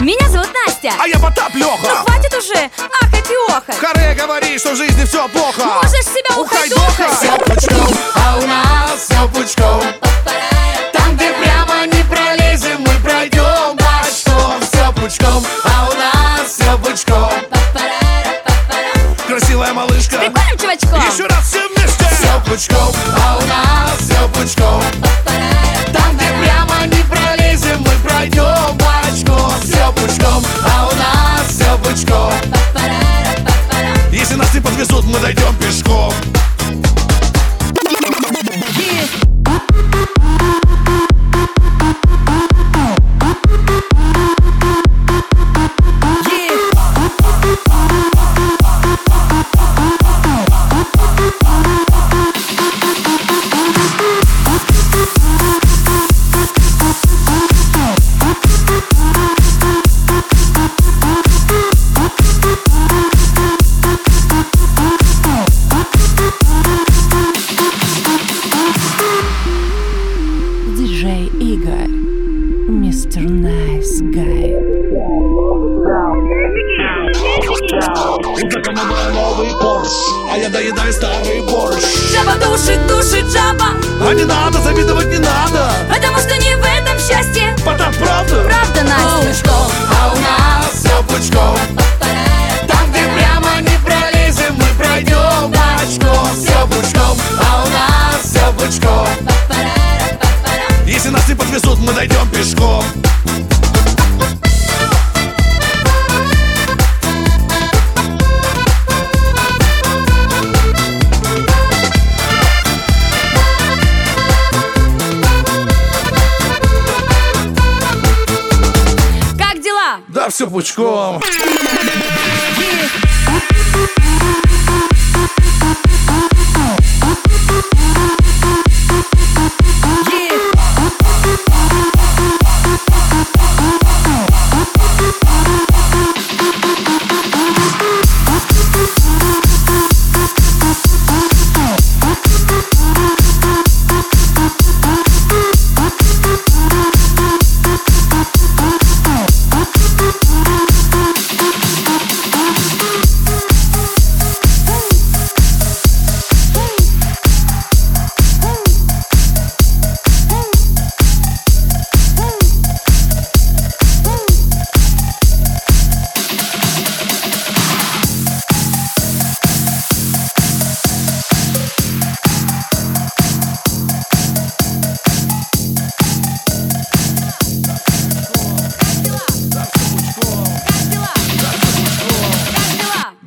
Меня зовут Настя. А я Потап Ну Леха хватит уже ахать и. Харе говори, что в жизни все плохо Можешь себя Ухайдоха. ухайдохать. Все пучком, а у нас все пучком пучком, а у нас все пучком. Там, где прямо не пролезем, мы пройдем бочком Все пучком, а у нас все пучком. Если нас не подвезут, мы дойдем пешком Игорь, Mister Nice Guy. У знакомого новый Порш, а я доедаю старый борщ Жаба душит, душит жаба. Подвезут, мы дойдем пешком Как дела? Да, все пучком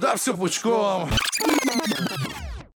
Да, все пучком